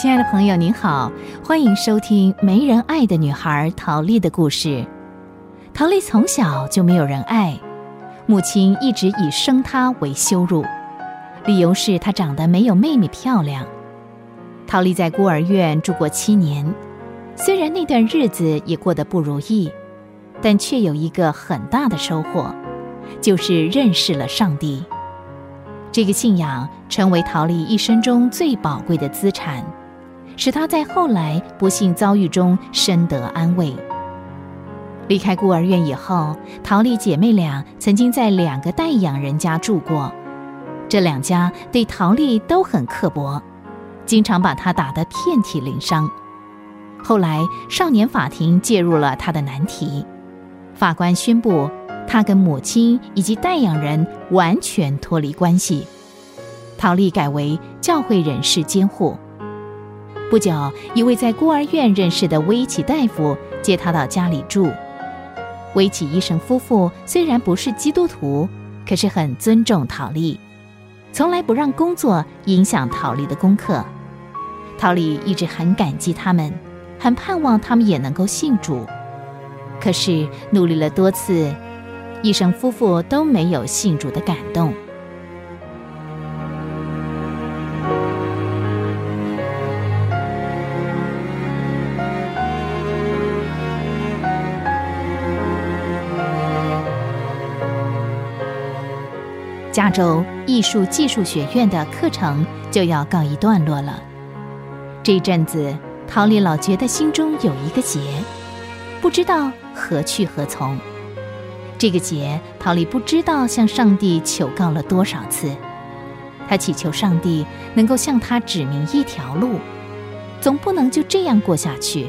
亲爱的朋友，您好，欢迎收听没人爱的女孩陶丽的故事。陶丽从小就没有人爱，母亲一直以生她为羞辱，理由是她长得没有妹妹漂亮。陶丽在孤儿院住过七年，虽然那段日子也过得不如意，但却有一个很大的收获，就是认识了上帝。这个信仰成为陶丽一生中最宝贵的资产，使她在后来不幸遭遇中深得安慰。离开孤儿院以后，陶丽姐妹俩曾经在两个代养人家住过，这两家对陶丽都很刻薄，经常把她打得遍体鳞伤。后来，少年法庭介入了她的难题，法官宣布。他跟母亲以及代养人完全脱离关系，陶丽改为教会人士监护。不久，一位在孤儿院认识的威奇大夫接他到家里住。威奇医生夫妇虽然不是基督徒，可是很尊重陶丽，从来不让工作影响陶丽的功课。陶丽一直很感激他们，很盼望他们也能够信主。可是努力了多次。医生夫妇都没有信主的感动。加州艺术技术学院的课程就要告一段落了。这阵子，陶丽老觉得心中有一个结，不知道何去何从。这个结，陶丽不知道向上帝求告了多少次。他祈求上帝能够向他指明一条路，总不能就这样过下去，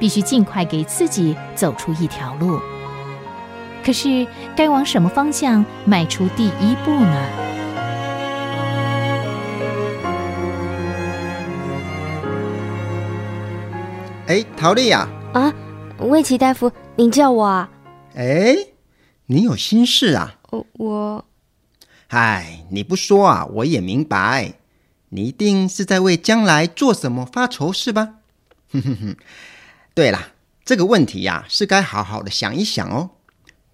必须尽快给自己走出一条路。可是，该往什么方向迈出第一步呢？哎，陶丽呀！啊，魏奇大夫，您叫我啊？哎。你有心事啊？我，哎，你不说啊，我也明白，你一定是在为将来做什么发愁，是吧？哼哼哼。对了，这个问题呀，是该好好的想一想哦。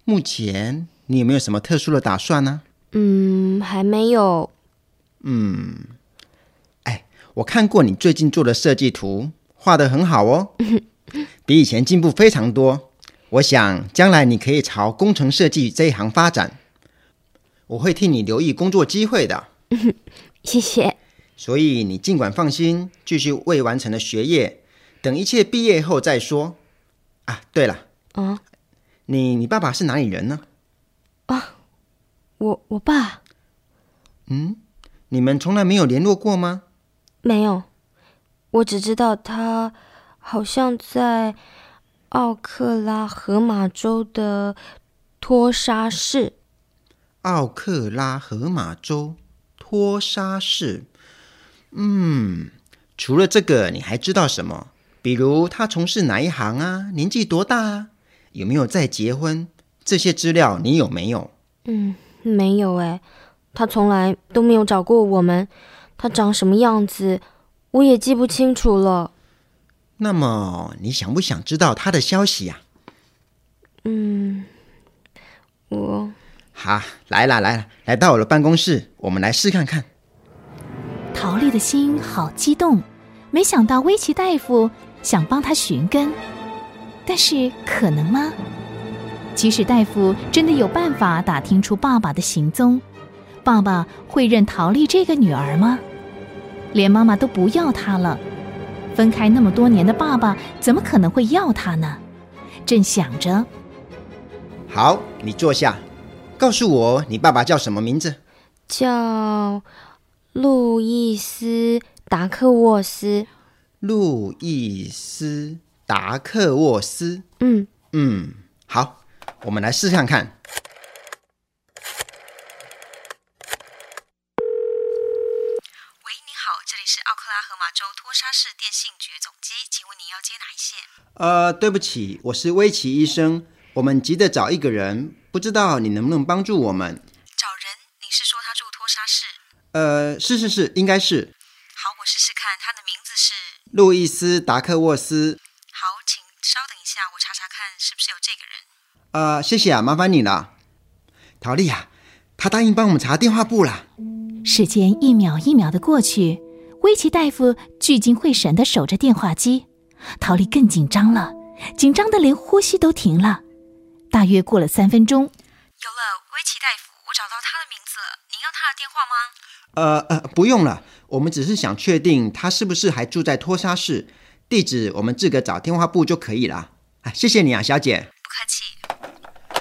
目前你有没有什么特殊的打算呢？嗯，还没有。嗯，哎，我看过你最近做的设计图，画的很好哦，比以前进步非常多。我想将来你可以朝工程设计这一行发展，我会替你留意工作机会的。谢谢。所以你尽管放心，继续未完成的学业，等一切毕业后再说。啊，对了，啊，你你爸爸是哪里人呢？啊，我我爸。嗯，你们从来没有联络过吗？没有，我只知道他好像在。奥克拉荷马州的托沙市。奥克拉荷马州托沙市。嗯，除了这个，你还知道什么？比如他从事哪一行啊？年纪多大啊？有没有再结婚？这些资料你有没有？嗯，没有哎。他从来都没有找过我们。他长什么样子，我也记不清楚了。那么你想不想知道他的消息呀？嗯，我好来了来了，来到我的办公室，我们来试看看。陶丽的心好激动，没想到威奇大夫想帮他寻根，但是可能吗？即使大夫真的有办法打听出爸爸的行踪，爸爸会认陶丽这个女儿吗？连妈妈都不要她了。分开那么多年的爸爸，怎么可能会要她呢？正想着，好，你坐下，告诉我你爸爸叫什么名字？叫路易斯·达克沃斯。路易斯·达克沃斯。嗯嗯，好，我们来试看看。喂，您好，这里是奥克拉荷马州托沙市电信局总机，请问您要接哪一线？呃，对不起，我是威奇医生，我们急着找一个人，不知道你能不能帮助我们？找人？你是说他住托沙市？呃，是是是，应该是。好，我试试看。他的名字是路易斯·达克沃斯。好，请稍等一下，我查查看是不是有这个人。呃，谢谢啊，麻烦你了。陶丽啊，他答应帮我们查电话簿了。时间一秒一秒的过去，威奇大夫聚精会神的守着电话机，陶丽更紧张了，紧张的连呼吸都停了。大约过了三分钟，有了，威奇大夫，我找到他的名字了。您要他的电话吗？呃呃，不用了，我们只是想确定他是不是还住在托沙市，地址我们自个找电话簿就可以了。哎，谢谢你啊，小姐。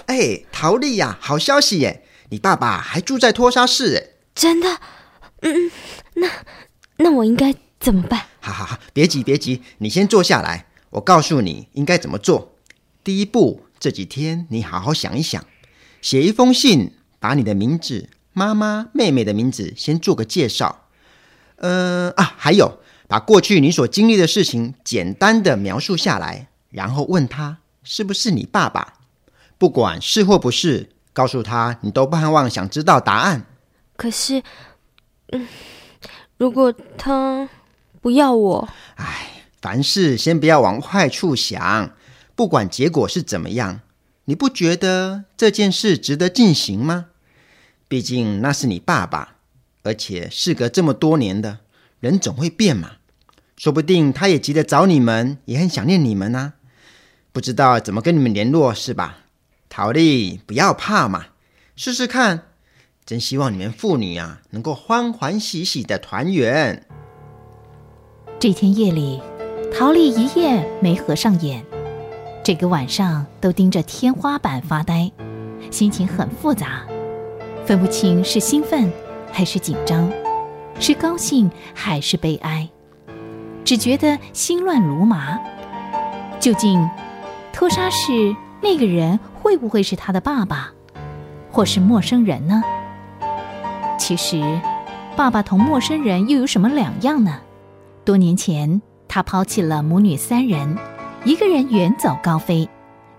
哎，陶丽呀，好消息耶！你爸爸还住在托沙市哎。真的？嗯，那那我应该怎么办？好好好，别急别急，你先坐下来，我告诉你应该怎么做。第一步，这几天你好好想一想，写一封信，把你的名字、妈妈、妹妹的名字先做个介绍。呃啊，还有，把过去你所经历的事情简单的描述下来，然后问他是不是你爸爸。不管是或不是，告诉他你都盼望想知道答案。可是，嗯，如果他不要我，唉，凡事先不要往坏处想，不管结果是怎么样，你不觉得这件事值得进行吗？毕竟那是你爸爸，而且事隔这么多年的人总会变嘛，说不定他也急着找你们，也很想念你们呢，不知道怎么跟你们联络是吧？陶丽，不要怕嘛，试试看。真希望你们父女啊，能够欢欢喜喜的团圆。这天夜里，陶丽一夜没合上眼，这个晚上都盯着天花板发呆，心情很复杂，分不清是兴奋还是紧张，是高兴还是悲哀，只觉得心乱如麻。究竟托沙是那个人会不会是他的爸爸，或是陌生人呢？其实，爸爸同陌生人又有什么两样呢？多年前，他抛弃了母女三人，一个人远走高飞，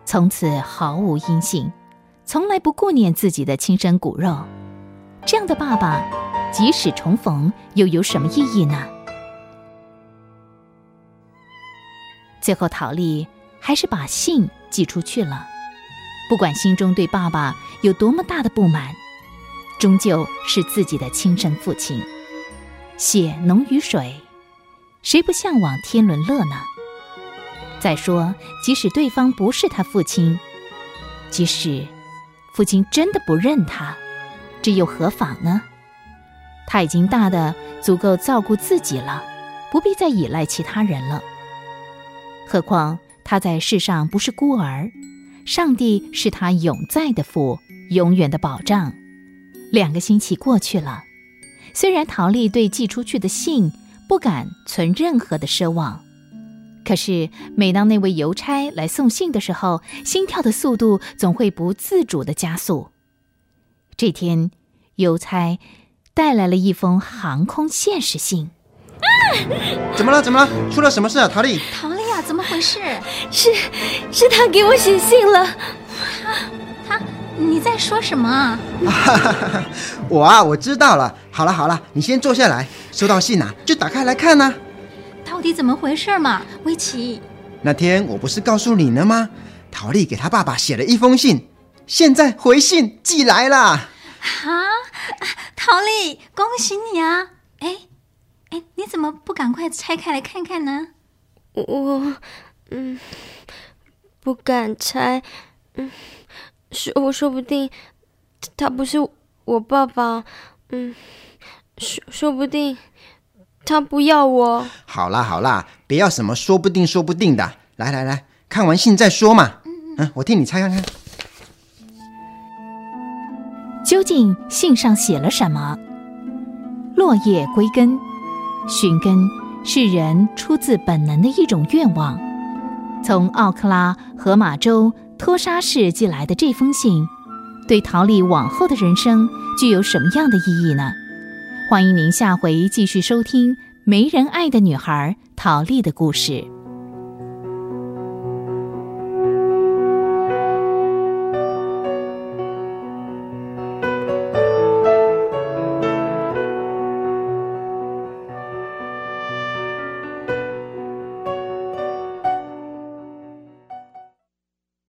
从此毫无音信，从来不顾念自己的亲生骨肉。这样的爸爸，即使重逢，又有什么意义呢？最后，陶丽还是把信寄出去了。不管心中对爸爸有多么大的不满。终究是自己的亲生父亲，血浓于水，谁不向往天伦乐呢？再说，即使对方不是他父亲，即使父亲真的不认他，这又何妨呢？他已经大的足够照顾自己了，不必再依赖其他人了。何况他在世上不是孤儿，上帝是他永在的父，永远的保障。两个星期过去了，虽然陶丽对寄出去的信不敢存任何的奢望，可是每当那位邮差来送信的时候，心跳的速度总会不自主的加速。这天，邮差带来了一封航空现实信。啊！怎么了？怎么了？出了什么事啊，陶丽？陶丽啊，怎么回事？是，是他给我写信了。他，他。你在说什么？我啊，我知道了。好了好了，你先坐下来。收到信啊，就打开来看呐。到底怎么回事嘛，威奇？那天我不是告诉你了吗？陶丽给他爸爸写了一封信，现在回信寄来了。啊，陶丽，恭喜你啊！哎哎，你怎么不赶快拆开来看看呢？我，嗯，不敢拆，嗯。说说不定，他不是我爸爸，嗯，说说不定他不要我。好啦好啦，别要什么说不定说不定的，来来来看完信再说嘛。嗯，我替你猜看看，究竟信上写了什么？落叶归根，寻根是人出自本能的一种愿望。从奥克拉荷马州。托沙市寄来的这封信，对陶丽往后的人生具有什么样的意义呢？欢迎您下回继续收听《没人爱的女孩》陶丽的故事。